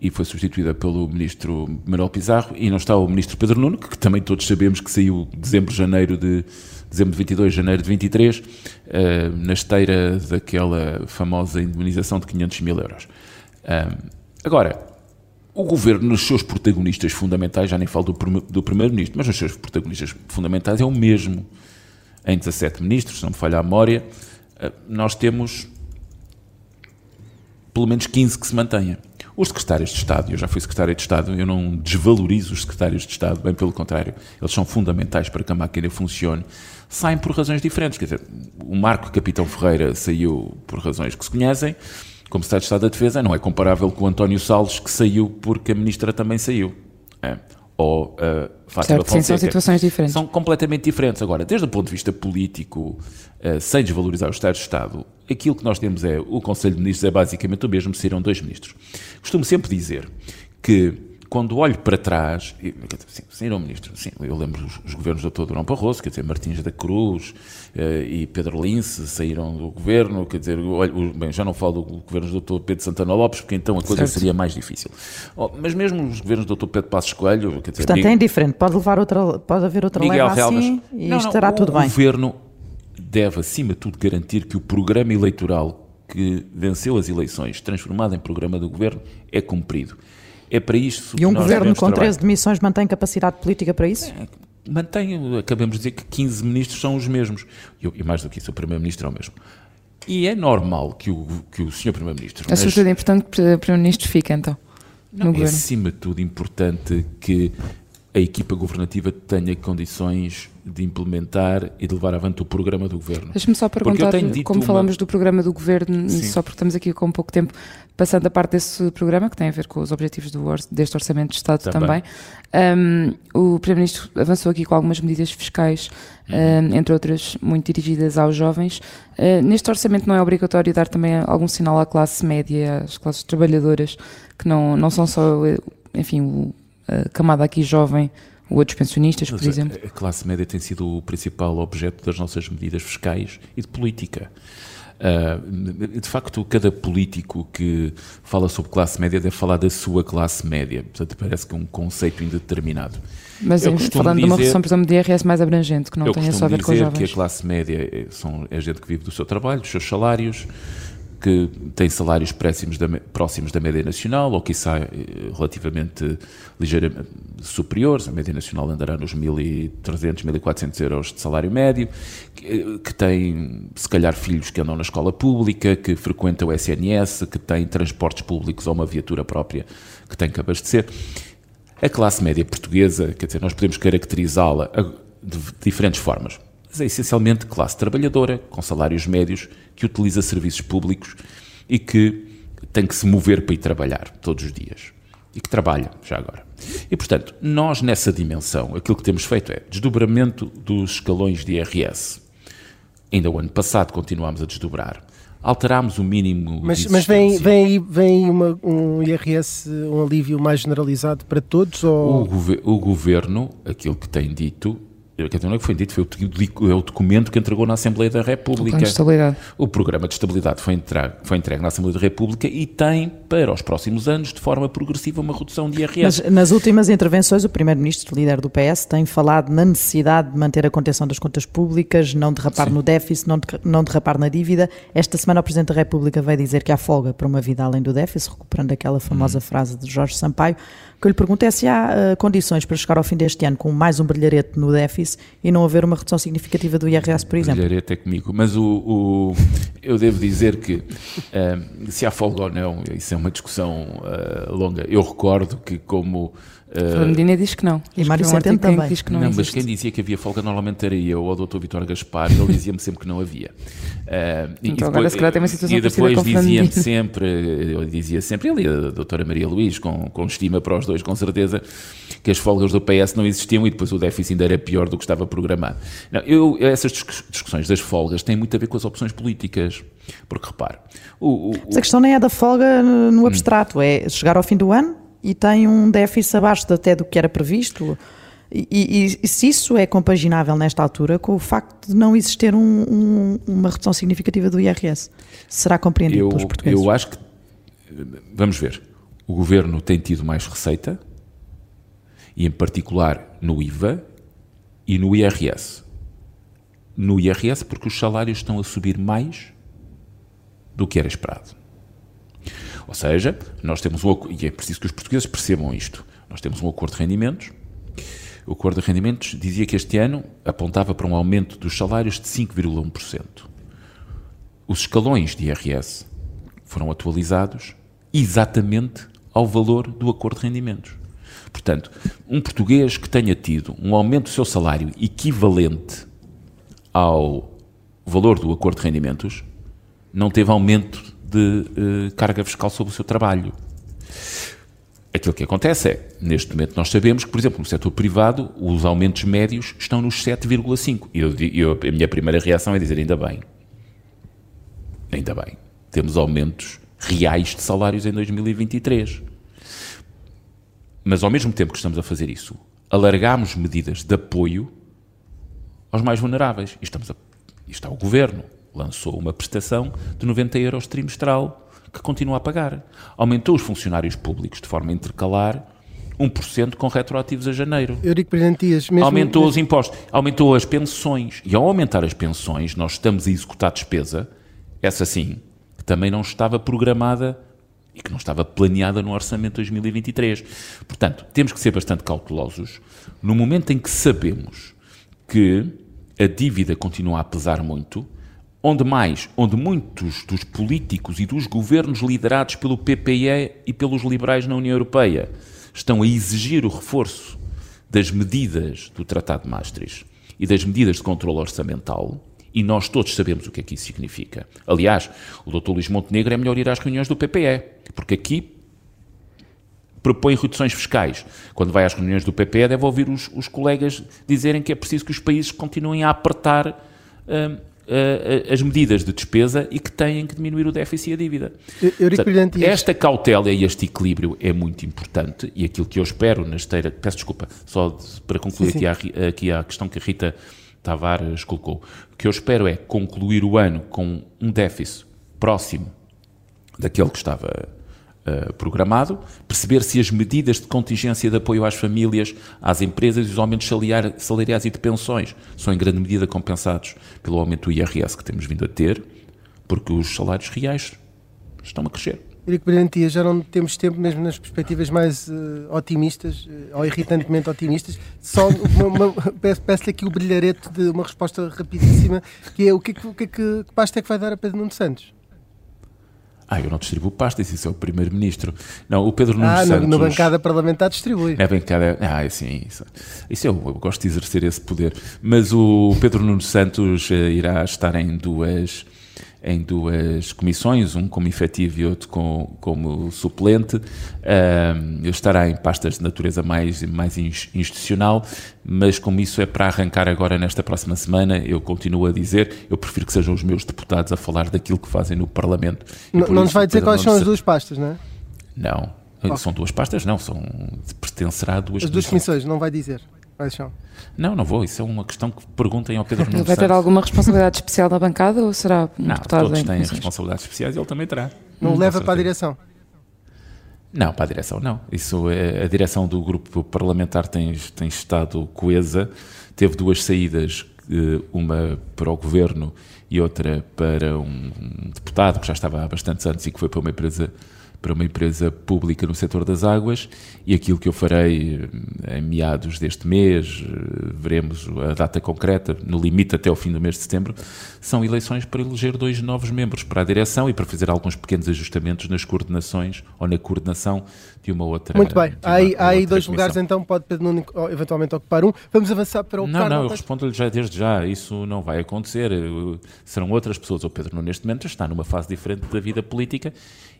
e foi substituída pelo ministro Manuel Pizarro e não está o ministro Pedro Nuno, que também todos sabemos que saiu dezembro, janeiro de dezembro de 22, janeiro de 23, eh, na esteira daquela famosa indemnização de 500 mil euros. Agora, o governo, nos seus protagonistas fundamentais, já nem falo do, do primeiro-ministro, mas nos seus protagonistas fundamentais é o mesmo. Em 17 ministros, se não me falha a memória, eh, nós temos pelo menos 15 que se mantenha. Os secretários de Estado, eu já fui secretário de Estado, eu não desvalorizo os secretários de Estado, bem pelo contrário, eles são fundamentais para que a máquina funcione, saem por razões diferentes. Quer dizer, o Marco Capitão Ferreira saiu por razões que se conhecem, como Secretário de Estado da Defesa, não é comparável com o António Salles, que saiu porque a ministra também saiu. É. Ou a Fátima Certo, sim, são Fonseca. situações diferentes. São completamente diferentes. Agora, desde o ponto de vista político, eh, sem desvalorizar os Estados de Estado, aquilo que nós temos é o Conselho de Ministros é basicamente o mesmo, saíram dois ministros. Costumo sempre dizer que quando olho para trás, sim, saíram ministros, sim, eu lembro os, os governos do Dr. Durão Barroso, quer dizer, Martins da Cruz eh, e Pedro Lince saíram do governo, quer dizer, olho, o- bem, já não falo do governo do Dr. Pedro Santana Lopes, porque então a coisa Certo. seria mais difícil. Oh, mas mesmo os governos do Dr. Pedro Passos Coelho, quer dizer, Portanto, Miguel- é indiferente. Pode, levar outra, pode haver outra Miguel leva Relvas. assim e Não, não, estará o tudo bem. governo deve, acima de tudo, garantir que o programa eleitoral que venceu as eleições, transformado em programa do governo, é cumprido. É para isso E um que nós governo com trabalhar. 13 demissões mantém capacidade política para isso? Mantém, acabamos de dizer que 15 ministros são os mesmos. E, eu- e mais do que isso, o Primeiro-Ministro é o mesmo. E é normal que o, que o Sr. Primeiro-Ministro. É sobretudo importante que o Primeiro-Ministro fique, então, no é governo. acima de tudo importante que a equipa governativa tenha condições de implementar e de levar avante o programa do governo. Deixa-me só perguntar, como uma- falamos do programa do governo, Sim. só porque estamos aqui com pouco tempo, passando a parte desse programa, que tem a ver com os objetivos do deste Orçamento de Estado Também. também, um, o Primeiro-Ministro avançou aqui com algumas medidas fiscais, Uhum. um, entre outras muito dirigidas aos jovens. Uh, neste Orçamento não é obrigatório dar também algum sinal à classe média, às classes trabalhadoras, que não, não são só, eh, enfim, o- a camada aqui jovem, ou outros pensionistas, por Mas a- exemplo. A classe média tem sido o principal objeto das nossas medidas fiscais e de política. Uh, de facto, cada político que fala sobre classe média deve falar da sua classe média. Portanto, parece que é um conceito indeterminado. Mas eu falando dizer, de uma redução, por exemplo, de IRS mais abrangente, que não tenha só a ver com os jovens. que a classe média é, são, é gente que vive do seu trabalho, dos seus salários, que tem salários próximos da, próximos da média nacional, ou que sai eh, relativamente ligeiramente superiores, a média nacional andará nos 1.300, 1.400 euros de salário médio, que, eh, que, tem, se calhar, filhos que andam na escola pública, que frequentam o SNS, que tem transportes públicos ou uma viatura própria que tem que abastecer. A classe média portuguesa, quer dizer, nós podemos caracterizá-la de diferentes formas mas é essencialmente classe trabalhadora, com salários médios, que utiliza serviços públicos e que tem que se mover para ir trabalhar todos os dias. E que trabalha, já agora. E, portanto, nós nessa dimensão, aquilo que temos feito é desdobramento dos escalões de IRS. Ainda o ano passado continuámos a desdobrar. Alterámos o mínimo. Mas, mas vem, vem aí vem uma, um IRS, um alívio mais generalizado para todos? Ou... O, o governo, aquilo que tem dito, não é que foi dito, foi o, é o documento que entregou na Assembleia da República. O, estabilidade. o programa de estabilidade foi entregue, foi entregue na Assembleia da República e tem para os próximos anos, de forma progressiva, uma redução de IRS. Mas nas últimas intervenções, o Primeiro-Ministro, líder do PS, tem falado na necessidade de manter a contenção das contas públicas, não derrapar Sim. no déficit, não, não derrapar na dívida. Esta semana, o Presidente da República vai dizer que há folga para uma vida além do déficit, recuperando aquela famosa hum. frase de Jorge Sampaio. O que eu lhe pergunto é se há uh, condições para chegar ao fim deste ano com mais um brilharete no déficit e não haver uma redução significativa do IRS, por exemplo. Brilharete é comigo, mas o, o eu devo dizer que uh, se há folga ou não, isso é uma discussão uh, longa. Eu recordo que como Uh, Medina diz que não. E Mário Centeno também. Diz que não, não mas quem dizia que havia folga normalmente era eu ou o Dr. Vitor Gaspar, ele dizia-me sempre que não havia. Uh, então e depois, agora se calhar tem uma situação E depois dizia-me sempre, eu dizia sempre, ele e a doutora Maria Luís, com, com estima para os dois, com certeza, que as folgas do PS não existiam e depois o déficit ainda era pior do que estava programado. Não, eu, essas discussões das folgas têm muito a ver com as opções políticas. Porque repare. O, o, Mas a questão nem é da folga no abstrato, hum. é chegar ao fim do ano e tem um déficit abaixo até do que era previsto. E, e, se isso é compaginável nesta altura com o facto de não existir um, um, uma redução significativa do IRS, será compreendido eu, pelos portugueses? Eu acho que, vamos ver, o governo tem tido mais receita, e em particular no IVA e no IRS. No IRS, porque os salários estão a subir mais do que era esperado. Ou seja, nós temos um e é preciso que os portugueses percebam isto. Nós temos um acordo de rendimentos. O acordo de rendimentos dizia que este ano apontava para um aumento dos salários de 5,1%. Os escalões de IRS foram atualizados exatamente ao valor do acordo de rendimentos. Portanto, um português que tenha tido um aumento do seu salário equivalente ao valor do acordo de rendimentos não teve aumento de uh, carga fiscal sobre o seu trabalho. Aquilo que acontece é, neste momento nós sabemos que, por exemplo, no setor privado, os aumentos médios estão nos 7,5. E eu, eu, a minha primeira reação é dizer, ainda bem. Ainda bem. Temos aumentos reais de salários em 2023. Mas ao mesmo tempo que estamos a fazer isso, alargamos medidas de apoio aos mais vulneráveis. E estamos a, e está o governo, lançou uma prestação de 90 euros trimestral que continua a pagar. Aumentou os funcionários públicos de forma intercalar 1% com retroativos a janeiro. Eurico Dias, mesmo... Aumentou os impostos, aumentou as pensões. E ao aumentar as pensões, nós estamos a executar despesa, essa sim, que também não estava programada e que não estava planeada no orçamento de 2023. Portanto, temos que ser bastante cautelosos no momento em que sabemos que a dívida continua a pesar muito, Onde mais? Onde muitos dos políticos e dos governos liderados pelo PPE e pelos liberais na União Europeia estão a exigir o reforço das medidas do Tratado de Maastricht e das medidas de controle orçamental, e nós todos sabemos o que é que isso significa. Aliás, o Dr. Luís Montenegro é melhor ir às reuniões do PPE, porque aqui propõe reduções fiscais. Quando vai às reuniões do PPE, deve ouvir os, os colegas dizerem que é preciso que os países continuem a apertar hum, uh, as medidas de despesa e que têm que diminuir o déficit e a dívida. Portanto, esta cautela e este equilíbrio é muito importante e aquilo que eu espero na esteira. Peço desculpa, só para concluir sim, sim. Aqui, a, aqui a questão que a Rita Tavares colocou. O que eu espero é concluir o ano com um déficit próximo daquele que estava uh, programado, perceber se as medidas de contingência de apoio às famílias, às empresas e os aumentos salariais e de pensões são em grande medida compensados pelo aumento do IRS que temos vindo a ter, porque os salários reais estão a crescer. Eurico Brilhantia, já não temos tempo mesmo nas perspectivas mais uh, otimistas, uh, ou irritantemente otimistas. Só (laughs) peço-lhe aqui o brilharete de uma resposta rapidíssima, que é o que, é que, o que, é que, que pasta é que vai dar a Pedro Nuno Santos? Ah, eu não distribuo pastas, isso é o Primeiro-Ministro. Não, o Pedro Nuno ah, Santos... Ah, na bancada parlamentar distribui. Na bancada... Ah, sim, isso, isso eu, eu, gosto de exercer esse poder. Mas o Pedro Nuno Santos uh, irá estar em duas em duas comissões, um como efetivo e outro com, como suplente. Uh, estará em pastas de natureza mais, mais institucional, mas como isso é para arrancar agora nesta próxima semana, eu continuo a dizer, eu prefiro que sejam os meus deputados a falar daquilo que fazem no Parlamento. Não, não nos vai dizer quais são as duas pastas, não é? Não, okay. são duas pastas, não, são, pertencerá a duas As duas comissões, não vai dizer. Quais são? Não, não vou. Isso é uma questão que perguntem ao Pedro Nuno Vai ter alguma responsabilidade especial na bancada ou será um não, deputado todos têm responsabilidades especiais e ele também terá. Não hum, leva para a direção? Não, para a direção não. Isso é, a direção do grupo parlamentar tem, tem estado coesa. Teve duas saídas, eh, uma para o governo e outra para um deputado que já estava há bastantes anos e que foi para uma empresa para uma empresa pública no setor das águas e aquilo que eu farei eh, em meados deste mês, eh, veremos a data concreta, no limite até o fim do mês de setembro, são eleições para eleger dois novos membros para a direção e para fazer alguns pequenos ajustamentos nas coordenações ou na coordenação de uma outra. Muito bem, há aí, há aí dois comissão. lugares então, pode Pedro Nuno eventualmente ocupar um. Vamos avançar para o Não, Carlos não, eu respondo-lhe já desde já, isso não vai acontecer. Serão outras pessoas. O Pedro Nuno neste momento está numa fase diferente da vida política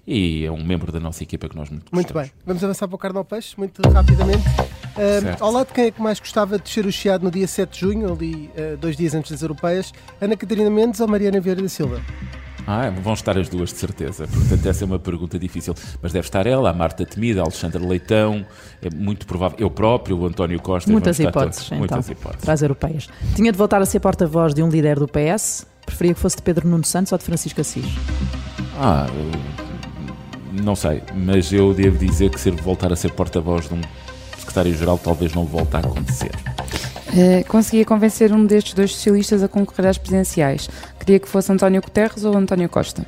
e é um membro da nossa equipa que nós muito Muito bem, vamos avançar para o Carnal Peixe, muito rapidamente. Uh, ao lado de quem é que mais gostava de descer o Chiado no dia 7 de junho, ali uh, dois dias antes das europeias, Ana Catarina Mendes ou Mariana Vieira da Silva? Ah, vão estar as duas de certeza. Portanto, essa é uma pergunta difícil. Mas deve estar ela, a Marta Temida, a Alexandra Leitão, é muito provável. Eu próprio, o António Costa. Muitas hipóteses, então, muitas hipóteses. Para as europeias. Tinha de voltar a ser porta-voz de um líder do PS? Preferia que fosse de Pedro Nuno Santos ou de Francisco Assis? Ah, não sei, mas eu devo dizer que ser voltar a ser porta-voz de um secretário-geral talvez não volte a acontecer. Uh, conseguia convencer um destes dois socialistas a concorrer às presidenciais. Queria que fosse António Guterres ou António Costa?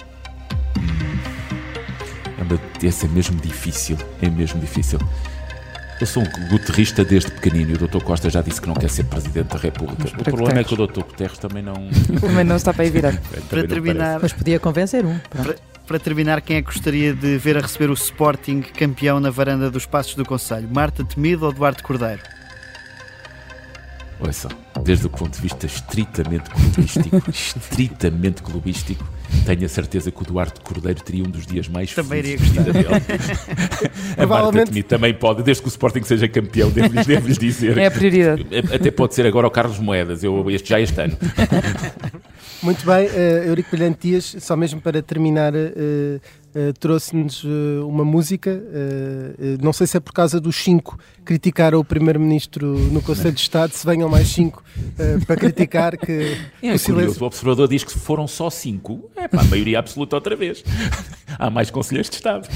Esse é mesmo difícil, é mesmo difícil. Eu sou um guterrista desde pequenino e o Dr. Costa já disse que não quer ser Presidente da República. o problema é que o Dr. Guterres também não... (laughs) também não está para ir virar. para terminar... Mas podia convencer um. Para, para, terminar, quem é que gostaria de ver a receber o Sporting campeão na varanda dos Passos do Conselho? Marta Temido ou Duarte Cordeiro? Olha só, desde o ponto de vista estritamente clubístico, (laughs) estritamente clubístico, tenho a certeza que o Duarte Cordeiro teria um dos dias mais também felizes da vida dele. (laughs) a Marta também pode, desde que o Sporting seja campeão, devo-lhes (laughs) devo dizer. É a prioridade. Até pode ser agora o Carlos Moedas, eu, este, já este ano. Muito bem, uh, Eurico Brilhantias, só mesmo para terminar, uh, uh, trouxe-nos uma música. Não sei se é por causa dos cinco criticar o Primeiro-Ministro no Conselho de Estado, se venham mais cinco para criticar que é, o silêncio... O observador diz que foram só cinco, é para a maioria absoluta outra vez. Há mais conselheiros de Estado.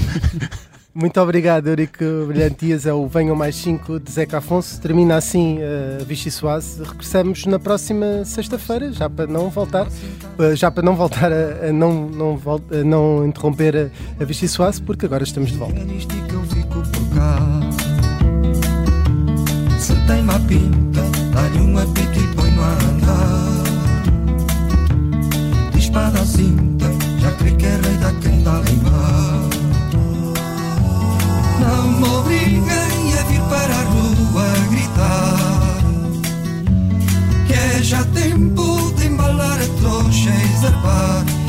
Muito obrigado, Eurico Brilhantias. É o Venham Mais 5 de Zeca Afonso. Termina assim a uh, Vichy Soase. Regressamos na próxima sexta-feira, já para não voltar, uh, já para não voltar a, a não, não, a não interromper a, a Vichy Soase, porque agora estamos de volta. Se tem uma pinta, dá-lhe um apito e põe no a andar. Dispara a cinta, já crê que é rei da quem dá limar. Não me obriguem a vir para a rua gritar Que é já tempo de embalar a trouxa e zarpar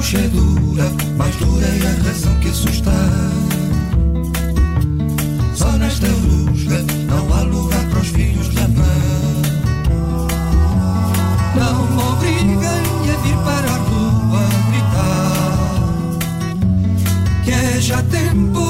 puxa é dura, mais dura é a razão que assusta. Só nesta rusga não há lugar para os filhos da mãe. Não me obriguem a vir para a rua gritar que é já tempo.